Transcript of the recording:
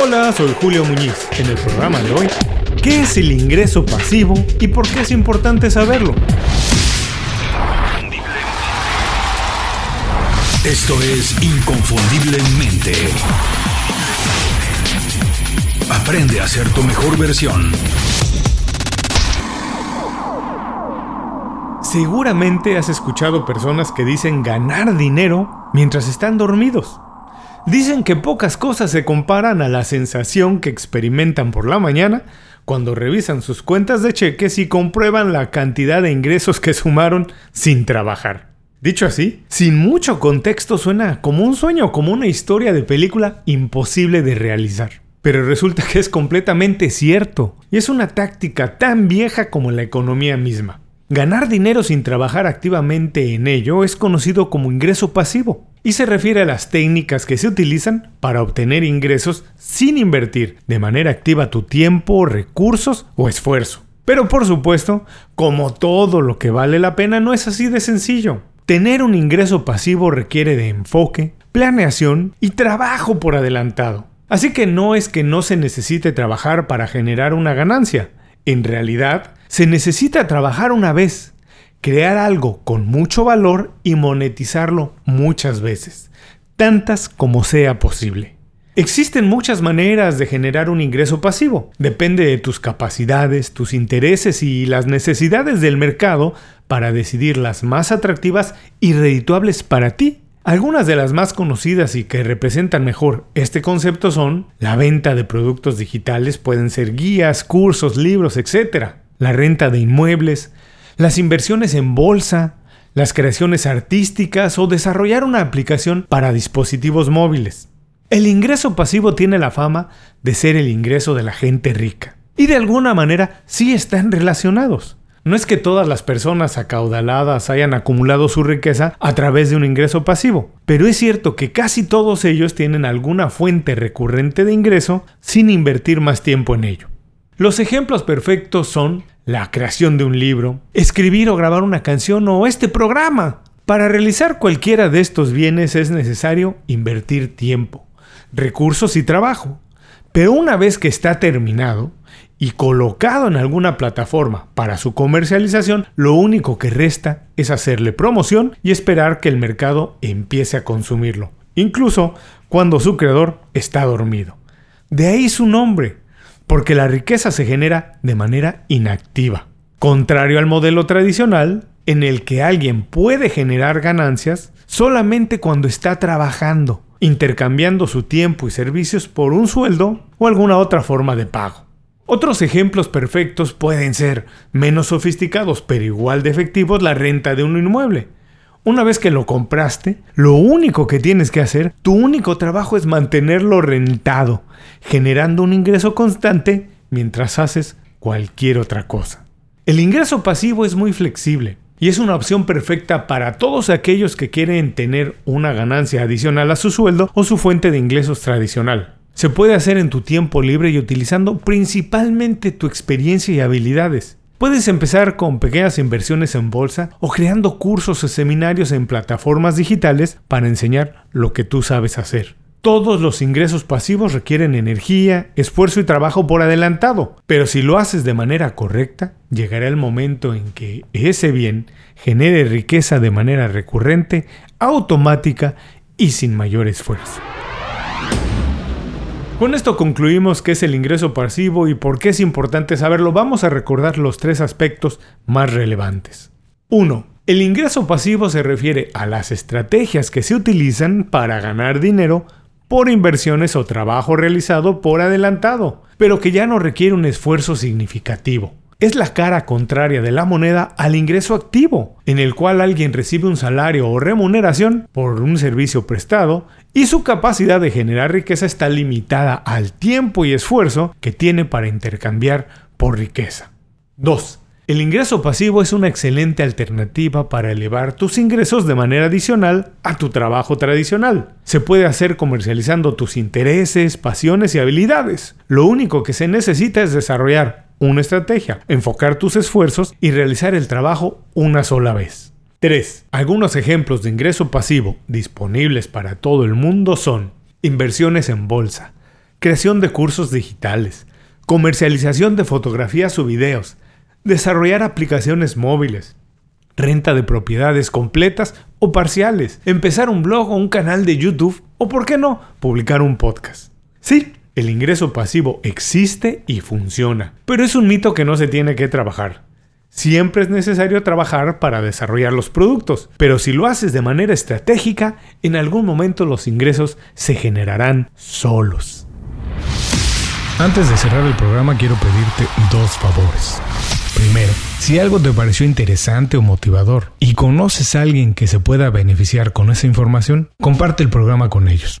Hola, soy Julio Muñiz. En el programa de hoy, ¿qué es el ingreso pasivo y por qué es importante saberlo? Esto es Inconfundiblemente. Aprende a ser tu mejor versión. Seguramente has escuchado personas que dicen ganar dinero mientras están dormidos. Dicen que pocas cosas se comparan a la sensación que experimentan por la mañana cuando revisan sus cuentas de cheques y comprueban la cantidad de ingresos que sumaron sin trabajar. Dicho así, sin mucho contexto suena como un sueño, como una historia de película imposible de realizar. Pero resulta que es completamente cierto, y es una táctica tan vieja como la economía misma. Ganar dinero sin trabajar activamente en ello es conocido como ingreso pasivo y se refiere a las técnicas que se utilizan para obtener ingresos sin invertir de manera activa tu tiempo, recursos o esfuerzo. Pero por supuesto, como todo lo que vale la pena no es así de sencillo. Tener un ingreso pasivo requiere de enfoque, planeación y trabajo por adelantado. Así que no es que no se necesite trabajar para generar una ganancia. En realidad, se necesita trabajar una vez, crear algo con mucho valor y monetizarlo muchas veces, tantas como sea posible. Existen muchas maneras de generar un ingreso pasivo. Depende de tus capacidades, tus intereses y las necesidades del mercado para decidir las más atractivas y redituables para ti. Algunas de las más conocidas y que representan mejor este concepto son la venta de productos digitales, pueden ser guías, cursos, libros, etc la renta de inmuebles, las inversiones en bolsa, las creaciones artísticas o desarrollar una aplicación para dispositivos móviles. El ingreso pasivo tiene la fama de ser el ingreso de la gente rica. Y de alguna manera sí están relacionados. No es que todas las personas acaudaladas hayan acumulado su riqueza a través de un ingreso pasivo, pero es cierto que casi todos ellos tienen alguna fuente recurrente de ingreso sin invertir más tiempo en ello. Los ejemplos perfectos son la creación de un libro, escribir o grabar una canción o este programa. Para realizar cualquiera de estos bienes es necesario invertir tiempo, recursos y trabajo. Pero una vez que está terminado y colocado en alguna plataforma para su comercialización, lo único que resta es hacerle promoción y esperar que el mercado empiece a consumirlo, incluso cuando su creador está dormido. De ahí su nombre, porque la riqueza se genera de manera inactiva. Contrario al modelo tradicional, en el que alguien puede generar ganancias solamente cuando está trabajando, intercambiando su tiempo y servicios por un sueldo o alguna otra forma de pago. Otros ejemplos perfectos pueden ser menos sofisticados pero igual de efectivos la renta de un inmueble. Una vez que lo compraste, lo único que tienes que hacer, tu único trabajo es mantenerlo rentado, generando un ingreso constante mientras haces cualquier otra cosa. El ingreso pasivo es muy flexible y es una opción perfecta para todos aquellos que quieren tener una ganancia adicional a su sueldo o su fuente de ingresos tradicional. Se puede hacer en tu tiempo libre y utilizando principalmente tu experiencia y habilidades. Puedes empezar con pequeñas inversiones en bolsa o creando cursos o seminarios en plataformas digitales para enseñar lo que tú sabes hacer. Todos los ingresos pasivos requieren energía, esfuerzo y trabajo por adelantado, pero si lo haces de manera correcta, llegará el momento en que ese bien genere riqueza de manera recurrente, automática y sin mayor esfuerzo. Con esto concluimos qué es el ingreso pasivo y por qué es importante saberlo. Vamos a recordar los tres aspectos más relevantes. 1. El ingreso pasivo se refiere a las estrategias que se utilizan para ganar dinero por inversiones o trabajo realizado por adelantado, pero que ya no requiere un esfuerzo significativo es la cara contraria de la moneda al ingreso activo, en el cual alguien recibe un salario o remuneración por un servicio prestado y su capacidad de generar riqueza está limitada al tiempo y esfuerzo que tiene para intercambiar por riqueza. 2. El ingreso pasivo es una excelente alternativa para elevar tus ingresos de manera adicional a tu trabajo tradicional. Se puede hacer comercializando tus intereses, pasiones y habilidades. Lo único que se necesita es desarrollar una estrategia, enfocar tus esfuerzos y realizar el trabajo una sola vez. 3. Algunos ejemplos de ingreso pasivo disponibles para todo el mundo son inversiones en bolsa, creación de cursos digitales, comercialización de fotografías o videos, desarrollar aplicaciones móviles, renta de propiedades completas o parciales, empezar un blog o un canal de YouTube o, por qué no, publicar un podcast. Sí, el ingreso pasivo existe y funciona, pero es un mito que no se tiene que trabajar. Siempre es necesario trabajar para desarrollar los productos, pero si lo haces de manera estratégica, en algún momento los ingresos se generarán solos. Antes de cerrar el programa quiero pedirte dos favores. Primero, si algo te pareció interesante o motivador y conoces a alguien que se pueda beneficiar con esa información, comparte el programa con ellos.